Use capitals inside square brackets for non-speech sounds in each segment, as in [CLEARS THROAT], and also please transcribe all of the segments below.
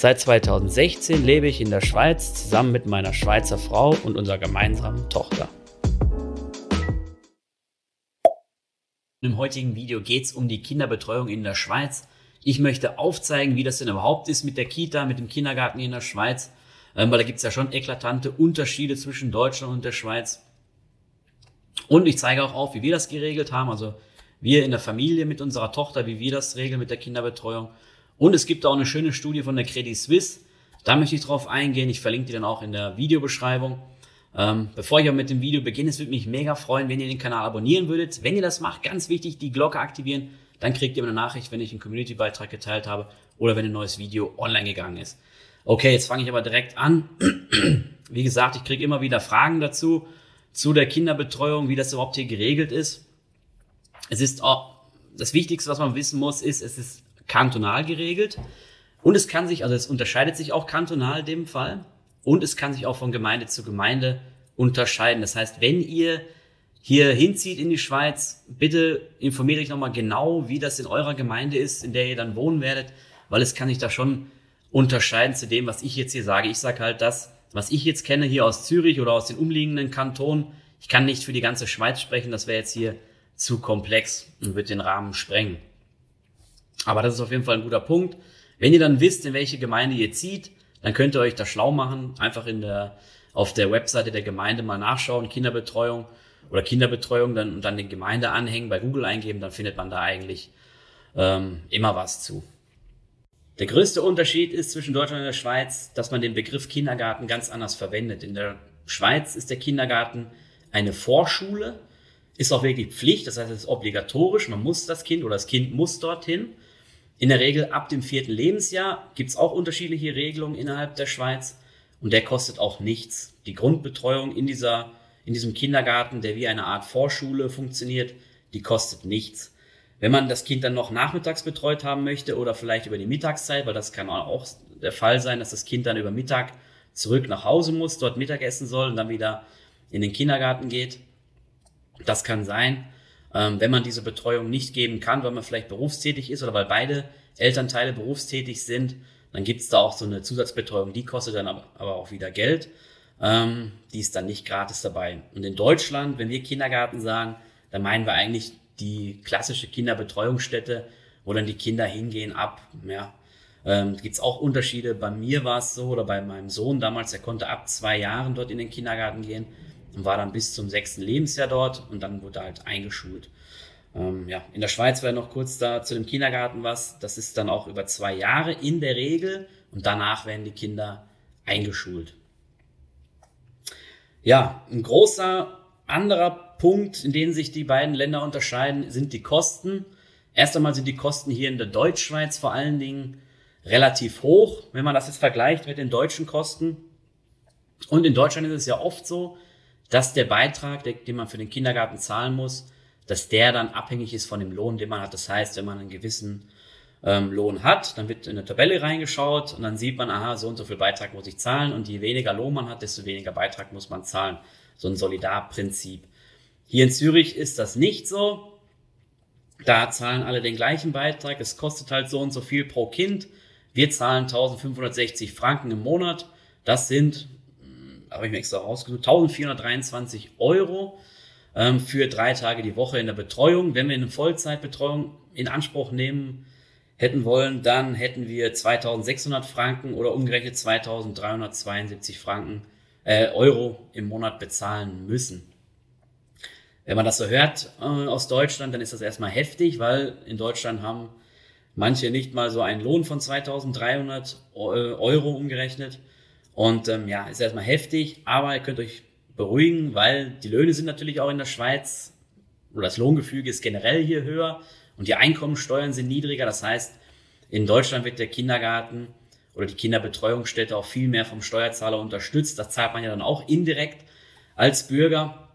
Seit 2016 lebe ich in der Schweiz zusammen mit meiner Schweizer Frau und unserer gemeinsamen Tochter. Im heutigen Video geht es um die Kinderbetreuung in der Schweiz. Ich möchte aufzeigen, wie das denn überhaupt ist mit der Kita, mit dem Kindergarten in der Schweiz, ähm, weil da gibt es ja schon eklatante Unterschiede zwischen Deutschland und der Schweiz. Und ich zeige auch auf, wie wir das geregelt haben, also wir in der Familie mit unserer Tochter, wie wir das regeln mit der Kinderbetreuung. Und es gibt auch eine schöne Studie von der Credit Suisse. Da möchte ich drauf eingehen. Ich verlinke die dann auch in der Videobeschreibung. Ähm, bevor ich aber mit dem Video beginne, es würde mich mega freuen, wenn ihr den Kanal abonnieren würdet. Wenn ihr das macht, ganz wichtig, die Glocke aktivieren. Dann kriegt ihr eine Nachricht, wenn ich einen Community-Beitrag geteilt habe oder wenn ein neues Video online gegangen ist. Okay, jetzt fange ich aber direkt an. [CLEARS THROAT] Wie gesagt, ich kriege immer wieder Fragen dazu zu der Kinderbetreuung, wie das überhaupt hier geregelt ist. Es ist auch, das Wichtigste, was man wissen muss, ist, es ist kantonal geregelt. Und es kann sich, also es unterscheidet sich auch kantonal in dem Fall. Und es kann sich auch von Gemeinde zu Gemeinde unterscheiden. Das heißt, wenn ihr hier hinzieht in die Schweiz, bitte informiert euch nochmal genau, wie das in eurer Gemeinde ist, in der ihr dann wohnen werdet, weil es kann sich da schon unterscheiden zu dem, was ich jetzt hier sage. Ich sage halt das, was ich jetzt kenne hier aus Zürich oder aus den umliegenden Kantonen, ich kann nicht für die ganze Schweiz sprechen, das wäre jetzt hier zu komplex und wird den Rahmen sprengen. Aber das ist auf jeden Fall ein guter Punkt. Wenn ihr dann wisst, in welche Gemeinde ihr zieht, dann könnt ihr euch da schlau machen, einfach in der, auf der Webseite der Gemeinde mal nachschauen, Kinderbetreuung oder Kinderbetreuung, dann, und dann den Gemeinde anhängen, bei Google eingeben, dann findet man da eigentlich ähm, immer was zu. Der größte Unterschied ist zwischen Deutschland und der Schweiz, dass man den Begriff Kindergarten ganz anders verwendet. In der Schweiz ist der Kindergarten eine Vorschule, ist auch wirklich Pflicht, das heißt, es ist obligatorisch, man muss das Kind oder das Kind muss dorthin. In der Regel ab dem vierten Lebensjahr gibt es auch unterschiedliche Regelungen innerhalb der Schweiz und der kostet auch nichts. Die Grundbetreuung in, dieser, in diesem Kindergarten, der wie eine Art Vorschule funktioniert, die kostet nichts. Wenn man das Kind dann noch nachmittags betreut haben möchte oder vielleicht über die Mittagszeit, weil das kann auch der Fall sein, dass das Kind dann über Mittag zurück nach Hause muss, dort Mittagessen soll und dann wieder in den Kindergarten geht. Das kann sein. Ähm, wenn man diese Betreuung nicht geben kann, weil man vielleicht berufstätig ist oder weil beide Elternteile berufstätig sind, dann gibt es da auch so eine Zusatzbetreuung, die kostet dann aber, aber auch wieder Geld. Ähm, die ist dann nicht gratis dabei. Und in Deutschland, wenn wir Kindergarten sagen, dann meinen wir eigentlich die klassische Kinderbetreuungsstätte, wo dann die Kinder hingehen ab, ja. Ähm, Gibt auch Unterschiede. Bei mir war es so, oder bei meinem Sohn damals, der konnte ab zwei Jahren dort in den Kindergarten gehen und war dann bis zum sechsten Lebensjahr dort und dann wurde halt eingeschult. Ähm, ja, in der Schweiz wäre noch kurz da zu dem Kindergarten was. Das ist dann auch über zwei Jahre in der Regel und danach werden die Kinder eingeschult. Ja, ein großer anderer Punkt, in dem sich die beiden Länder unterscheiden, sind die Kosten. Erst einmal sind die Kosten hier in der Deutschschweiz vor allen Dingen relativ hoch, wenn man das jetzt vergleicht mit den deutschen Kosten. Und in Deutschland ist es ja oft so, dass der Beitrag, den man für den Kindergarten zahlen muss, dass der dann abhängig ist von dem Lohn, den man hat. Das heißt, wenn man einen gewissen ähm, Lohn hat, dann wird in eine Tabelle reingeschaut und dann sieht man, aha, so und so viel Beitrag muss ich zahlen und je weniger Lohn man hat, desto weniger Beitrag muss man zahlen. So ein Solidarprinzip. Hier in Zürich ist das nicht so. Da zahlen alle den gleichen Beitrag. Es kostet halt so und so viel pro Kind. Wir zahlen 1560 Franken im Monat. Das sind, habe ich mir extra rausgesucht, 1423 Euro ähm, für drei Tage die Woche in der Betreuung. Wenn wir eine Vollzeitbetreuung in Anspruch nehmen hätten wollen, dann hätten wir 2600 Franken oder umgerechnet 2372 Franken, äh, Euro im Monat bezahlen müssen. Wenn man das so hört äh, aus Deutschland, dann ist das erstmal heftig, weil in Deutschland haben manche nicht mal so einen Lohn von 2300 äh, Euro umgerechnet. Und ähm, ja, ist erstmal heftig, aber ihr könnt euch beruhigen, weil die Löhne sind natürlich auch in der Schweiz oder das Lohngefüge ist generell hier höher und die Einkommensteuern sind niedriger. Das heißt, in Deutschland wird der Kindergarten oder die Kinderbetreuungsstätte auch viel mehr vom Steuerzahler unterstützt. Das zahlt man ja dann auch indirekt als Bürger.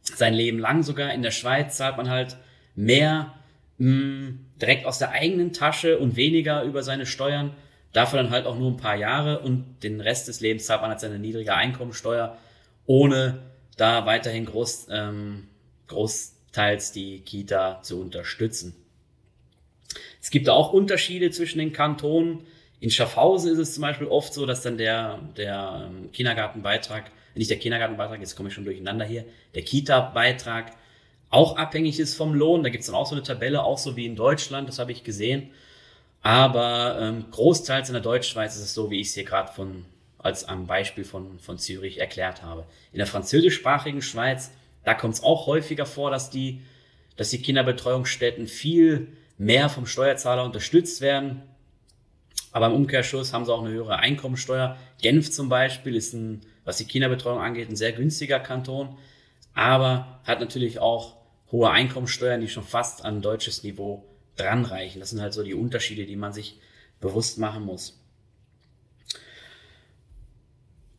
Sein Leben lang sogar. In der Schweiz zahlt man halt mehr mh, hm, direkt aus der eigenen Tasche und weniger über seine Steuern. Dafür dann halt auch nur ein paar Jahre und den Rest des Lebens zahlt man halt seine niedrige Einkommensteuer, ohne da weiterhin groß, ähm, großteils die Kita zu unterstützen. Es gibt auch Unterschiede zwischen den Kantonen. In Schaffhausen ist es zum Beispiel oft so, dass dann der, der ähm, Kindergartenbeitrag, nicht der Kindergartenbeitrag, jetzt komme ich schon durcheinander hier, der Kita-Beitrag auch abhängig ist vom Lohn. Da gibt es dann auch so eine Tabelle, auch so wie in Deutschland, das habe ich gesehen. Aber ähm, großteils in der Deutschschweiz ist es so, wie ich es hier gerade von als am Beispiel von, von Zürich erklärt habe. In der französischsprachigen Schweiz, da kommt es auch häufiger vor, dass die, dass die Kinderbetreuungsstätten viel mehr vom Steuerzahler unterstützt werden. Aber im Umkehrschluss haben sie auch eine höhere Einkommensteuer. Genf zum Beispiel ist ein, was die Kinderbetreuung angeht, ein sehr günstiger Kanton, aber hat natürlich auch hohe Einkommensteuern, die schon fast an deutsches Niveau dranreichen. Das sind halt so die Unterschiede, die man sich bewusst machen muss.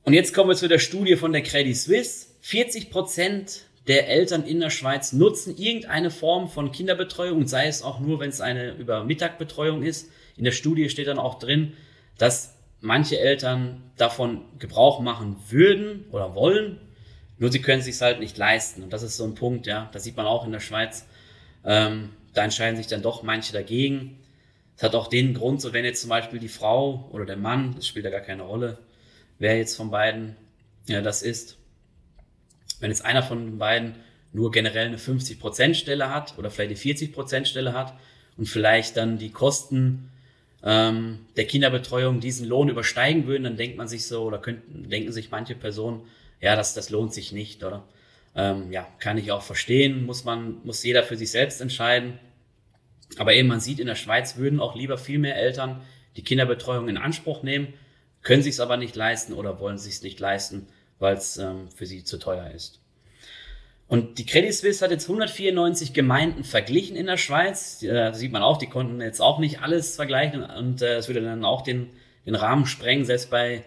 Und jetzt kommen wir zu der Studie von der Credit Suisse. 40 Prozent der Eltern in der Schweiz nutzen irgendeine Form von Kinderbetreuung, sei es auch nur, wenn es eine über Mittagbetreuung ist. In der Studie steht dann auch drin, dass manche Eltern davon Gebrauch machen würden oder wollen, nur sie können es sich halt nicht leisten. Und das ist so ein Punkt, ja, das sieht man auch in der Schweiz. Ähm, da entscheiden sich dann doch manche dagegen. Es hat auch den Grund, so wenn jetzt zum Beispiel die Frau oder der Mann, das spielt ja gar keine Rolle, wer jetzt von beiden ja, das ist, wenn jetzt einer von den beiden nur generell eine 50% Stelle hat oder vielleicht eine 40% Stelle hat und vielleicht dann die Kosten ähm, der Kinderbetreuung diesen Lohn übersteigen würden, dann denkt man sich so oder könnten, denken sich manche Personen, ja, das, das lohnt sich nicht, oder? Ähm, ja, kann ich auch verstehen, muss man, muss jeder für sich selbst entscheiden. Aber eben, man sieht, in der Schweiz würden auch lieber viel mehr Eltern die Kinderbetreuung in Anspruch nehmen, können sich es aber nicht leisten oder wollen sich es nicht leisten weil es ähm, für sie zu teuer ist. Und die Credit Suisse hat jetzt 194 Gemeinden verglichen in der Schweiz. Äh, da sieht man auch, die konnten jetzt auch nicht alles vergleichen und äh, es würde dann auch den, den Rahmen sprengen, selbst bei,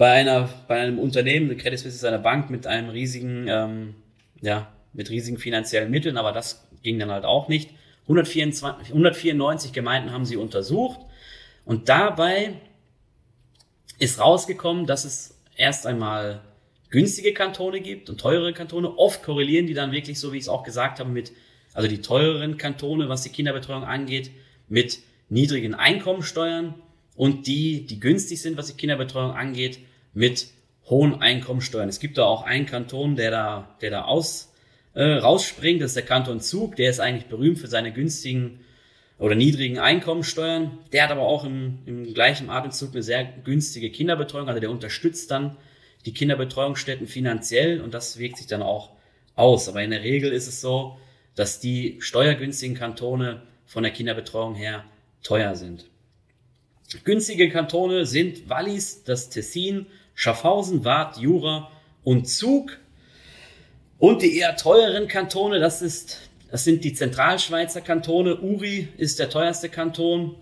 bei, einer, bei einem Unternehmen. Credit Suisse ist eine Bank mit einem riesigen, ähm, ja, mit riesigen finanziellen Mitteln, aber das ging dann halt auch nicht. 124, 194 Gemeinden haben sie untersucht und dabei ist rausgekommen, dass es erst einmal günstige Kantone gibt und teurere Kantone. Oft korrelieren die dann wirklich, so wie ich es auch gesagt habe, mit, also die teureren Kantone, was die Kinderbetreuung angeht, mit niedrigen Einkommensteuern und die, die günstig sind, was die Kinderbetreuung angeht, mit hohen Einkommensteuern. Es gibt da auch einen Kanton, der da, der da aus, äh, rausspringt, das ist der Kanton Zug, der ist eigentlich berühmt für seine günstigen oder niedrigen Einkommensteuern. Der hat aber auch im, im gleichen Atemzug eine sehr günstige Kinderbetreuung, also der unterstützt dann die Kinderbetreuungsstätten finanziell und das wirkt sich dann auch aus. Aber in der Regel ist es so, dass die steuergünstigen Kantone von der Kinderbetreuung her teuer sind. Günstige Kantone sind Wallis, das Tessin, Schaffhausen, Waadt, Jura und Zug. Und die eher teureren Kantone, das ist, das sind die Zentralschweizer Kantone. Uri ist der teuerste Kanton.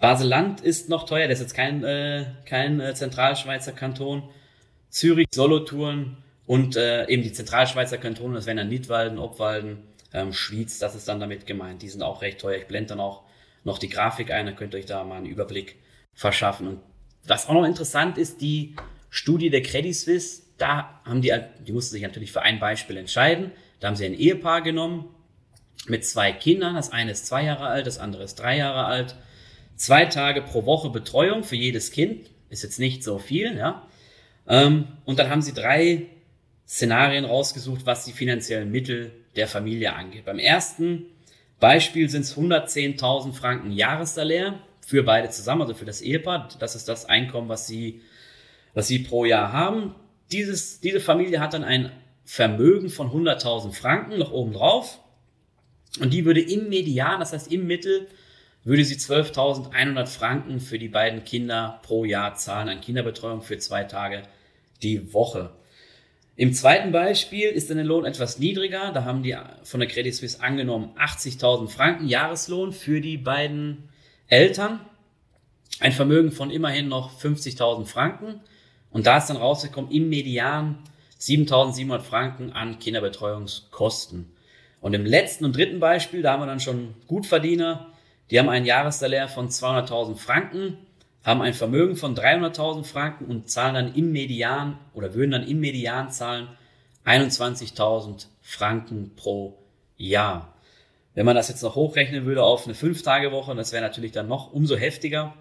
Baseland ist noch teuer, das ist jetzt kein, äh, kein äh, Zentralschweizer Kanton. Zürich, Solothurn und äh, eben die Zentralschweizer Kantone, das wären dann Nidwalden, Obwalden, ähm, Schwyz, das ist dann damit gemeint. Die sind auch recht teuer. Ich blende dann auch noch die Grafik ein, dann könnt ihr euch da mal einen Überblick verschaffen. Und was auch noch interessant ist, die Studie der Credit Suisse, da haben die, die mussten sich natürlich für ein Beispiel entscheiden. Da haben sie ein Ehepaar genommen mit zwei Kindern. Das eine ist zwei Jahre alt, das andere ist drei Jahre alt. Zwei Tage pro Woche Betreuung für jedes Kind. Ist jetzt nicht so viel, ja. Ähm, und dann haben sie drei Szenarien rausgesucht, was die finanziellen Mittel der Familie angeht. Beim ersten Beispiel sind es 110.000 Franken Jahressalär für beide zusammen, also für das Ehepaar. Das ist das Einkommen, was sie, was sie pro Jahr haben. Dieses, diese Familie hat dann ein Vermögen von 100.000 Franken noch oben drauf. Und die würde im Median, das heißt im Mittel, würde sie 12.100 Franken für die beiden Kinder pro Jahr zahlen an Kinderbetreuung für zwei Tage die Woche. Im zweiten Beispiel ist dann der Lohn etwas niedriger. Da haben die von der Credit Suisse angenommen 80.000 Franken Jahreslohn für die beiden Eltern. ein Vermögen von immerhin noch 50.000 Franken. Und da ist dann rausgekommen, im Median 7.700 Franken an Kinderbetreuungskosten. Und im letzten und dritten Beispiel, da haben wir dann schon Gutverdiener, die haben einen Jahressalär von 200.000 Franken, haben ein Vermögen von 300.000 Franken und zahlen dann im Median oder würden dann im Median zahlen 21.000 Franken pro Jahr. Wenn man das jetzt noch hochrechnen würde auf eine 5-Tage-Woche, das wäre natürlich dann noch umso heftiger.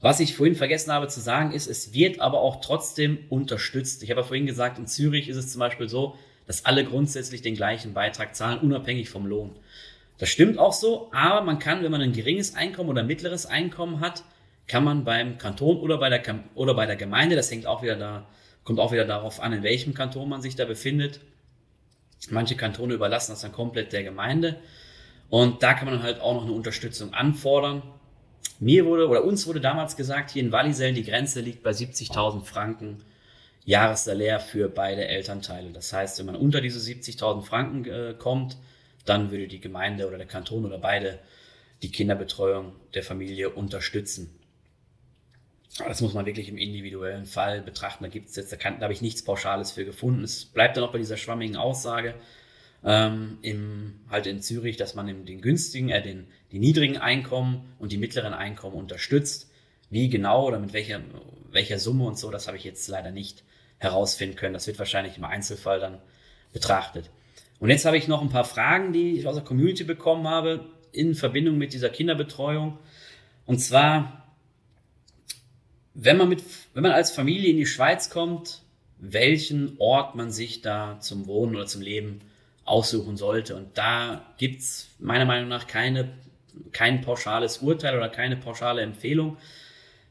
Was ich vorhin vergessen habe zu sagen ist, es wird aber auch trotzdem unterstützt. Ich habe ja vorhin gesagt, in Zürich ist es zum Beispiel so, dass alle grundsätzlich den gleichen Beitrag zahlen, unabhängig vom Lohn. Das stimmt auch so, aber man kann, wenn man ein geringes Einkommen oder mittleres Einkommen hat, kann man beim Kanton oder bei der, oder bei der Gemeinde, das hängt auch wieder da, kommt auch wieder darauf an, in welchem Kanton man sich da befindet. Manche Kantone überlassen das dann komplett der Gemeinde. Und da kann man halt auch noch eine Unterstützung anfordern. Mir wurde oder uns wurde damals gesagt, hier in Wallisellen die Grenze liegt bei 70.000 Franken Jahressalär für beide Elternteile. Das heißt, wenn man unter diese 70.000 Franken äh, kommt, dann würde die Gemeinde oder der Kanton oder beide die Kinderbetreuung der Familie unterstützen. Das muss man wirklich im individuellen Fall betrachten. Da gibt es jetzt, da, kann, da habe ich nichts Pauschales für gefunden. Es bleibt dann auch bei dieser schwammigen Aussage ähm, im, halt in Zürich, dass man den günstigen, äh, den, die niedrigen Einkommen und die mittleren Einkommen unterstützt. Wie genau oder mit welcher, welcher Summe und so, das habe ich jetzt leider nicht herausfinden können. Das wird wahrscheinlich im Einzelfall dann betrachtet. Und jetzt habe ich noch ein paar Fragen, die ich aus der Community bekommen habe in Verbindung mit dieser Kinderbetreuung. Und zwar, wenn man mit, wenn man als Familie in die Schweiz kommt, welchen Ort man sich da zum Wohnen oder zum Leben aussuchen sollte. Und da gibt's meiner Meinung nach keine, kein pauschales Urteil oder keine pauschale Empfehlung.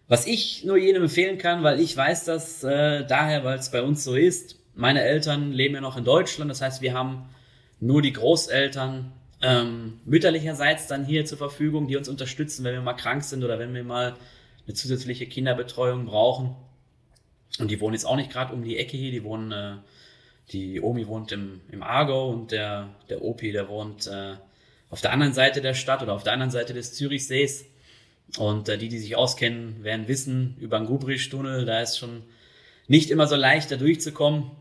Was ich nur jedem empfehlen kann, weil ich weiß das äh, daher, weil es bei uns so ist. Meine Eltern leben ja noch in Deutschland, das heißt, wir haben nur die Großeltern ähm, mütterlicherseits dann hier zur Verfügung, die uns unterstützen, wenn wir mal krank sind oder wenn wir mal eine zusätzliche Kinderbetreuung brauchen. Und die wohnen jetzt auch nicht gerade um die Ecke hier, die wohnen, äh, die Omi wohnt im, im Aargau und der, der Opi, der wohnt äh, auf der anderen Seite der Stadt oder auf der anderen Seite des Zürichsees. Und äh, die, die sich auskennen, werden wissen, über den Gubrichtunnel, da ist schon nicht immer so leicht, da durchzukommen.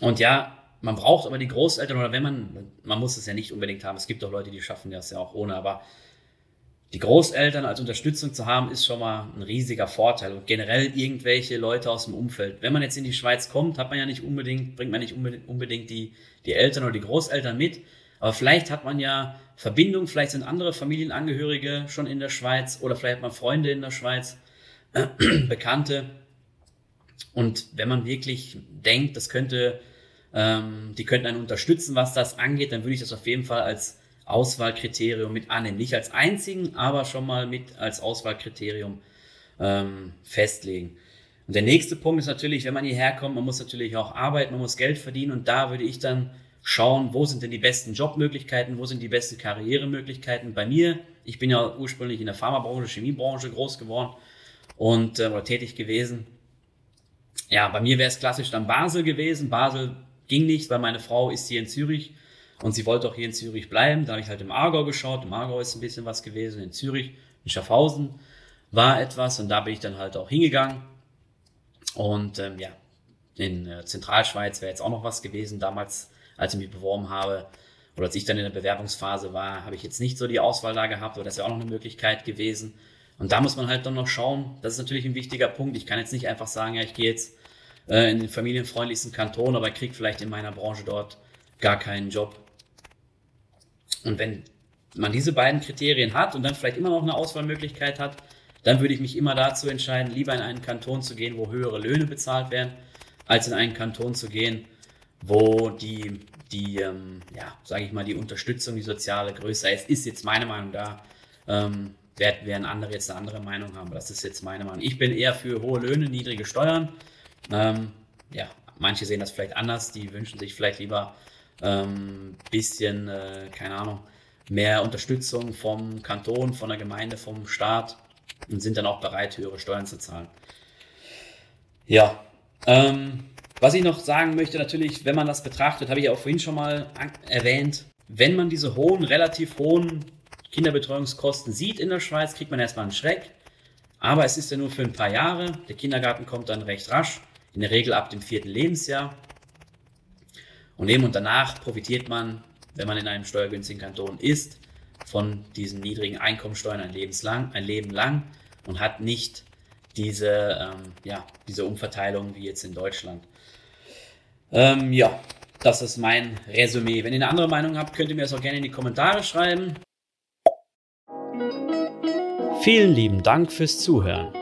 Und ja, man braucht aber die Großeltern oder wenn man, man muss es ja nicht unbedingt haben. Es gibt auch Leute, die schaffen das ja auch ohne, aber die Großeltern als Unterstützung zu haben, ist schon mal ein riesiger Vorteil und generell irgendwelche Leute aus dem Umfeld. Wenn man jetzt in die Schweiz kommt, hat man ja nicht unbedingt, bringt man nicht unbedingt die, die Eltern oder die Großeltern mit, aber vielleicht hat man ja Verbindung, vielleicht sind andere Familienangehörige schon in der Schweiz oder vielleicht hat man Freunde in der Schweiz, [CLEARS THROAT] Bekannte. Und wenn man wirklich denkt, das könnte, ähm, die könnten einen unterstützen, was das angeht, dann würde ich das auf jeden Fall als Auswahlkriterium mit annehmen. Nicht als einzigen, aber schon mal mit als Auswahlkriterium ähm, festlegen. Und der nächste Punkt ist natürlich, wenn man hierher kommt, man muss natürlich auch arbeiten, man muss Geld verdienen und da würde ich dann schauen, wo sind denn die besten Jobmöglichkeiten, wo sind die besten Karrieremöglichkeiten. Bei mir, ich bin ja ursprünglich in der Pharmabranche, Chemiebranche groß geworden und äh, oder tätig gewesen. Ja, bei mir wäre es klassisch dann Basel gewesen. Basel ging nicht, weil meine Frau ist hier in Zürich und sie wollte auch hier in Zürich bleiben. Da habe ich halt im Aargau geschaut. Im Aargau ist ein bisschen was gewesen. In Zürich, in Schaffhausen war etwas und da bin ich dann halt auch hingegangen. Und ähm, ja, in äh, Zentralschweiz wäre jetzt auch noch was gewesen. Damals als ich mich beworben habe oder als ich dann in der Bewerbungsphase war, habe ich jetzt nicht so die Auswahl da gehabt, aber das wäre auch noch eine Möglichkeit gewesen. Und da muss man halt dann noch schauen, das ist natürlich ein wichtiger Punkt. Ich kann jetzt nicht einfach sagen, ja, ich gehe jetzt äh, in den familienfreundlichsten Kanton, aber kriege vielleicht in meiner Branche dort gar keinen Job. Und wenn man diese beiden Kriterien hat und dann vielleicht immer noch eine Auswahlmöglichkeit hat, dann würde ich mich immer dazu entscheiden, lieber in einen Kanton zu gehen, wo höhere Löhne bezahlt werden, als in einen Kanton zu gehen, wo die, die ähm, ja, sage ich mal, die Unterstützung, die soziale größer ist, ist jetzt meine Meinung da. Ähm, werden andere jetzt eine andere Meinung haben, aber das ist jetzt meine Meinung. Ich bin eher für hohe Löhne, niedrige Steuern. Ähm, ja, manche sehen das vielleicht anders, die wünschen sich vielleicht lieber ähm, bisschen, äh, keine Ahnung, mehr Unterstützung vom Kanton, von der Gemeinde, vom Staat und sind dann auch bereit, höhere Steuern zu zahlen. Ja, ähm, was ich noch sagen möchte, natürlich, wenn man das betrachtet, habe ich auch vorhin schon mal erwähnt, wenn man diese hohen, relativ hohen Kinderbetreuungskosten sieht in der Schweiz, kriegt man erstmal einen Schreck. Aber es ist ja nur für ein paar Jahre. Der Kindergarten kommt dann recht rasch, in der Regel ab dem vierten Lebensjahr. Und eben und danach profitiert man, wenn man in einem steuergünstigen Kanton ist, von diesen niedrigen Einkommensteuern ein, Lebenslang, ein Leben lang und hat nicht diese, ähm, ja, diese Umverteilung wie jetzt in Deutschland. Ähm, ja, das ist mein Resümee. Wenn ihr eine andere Meinung habt, könnt ihr mir das auch gerne in die Kommentare schreiben. Vielen lieben Dank fürs Zuhören.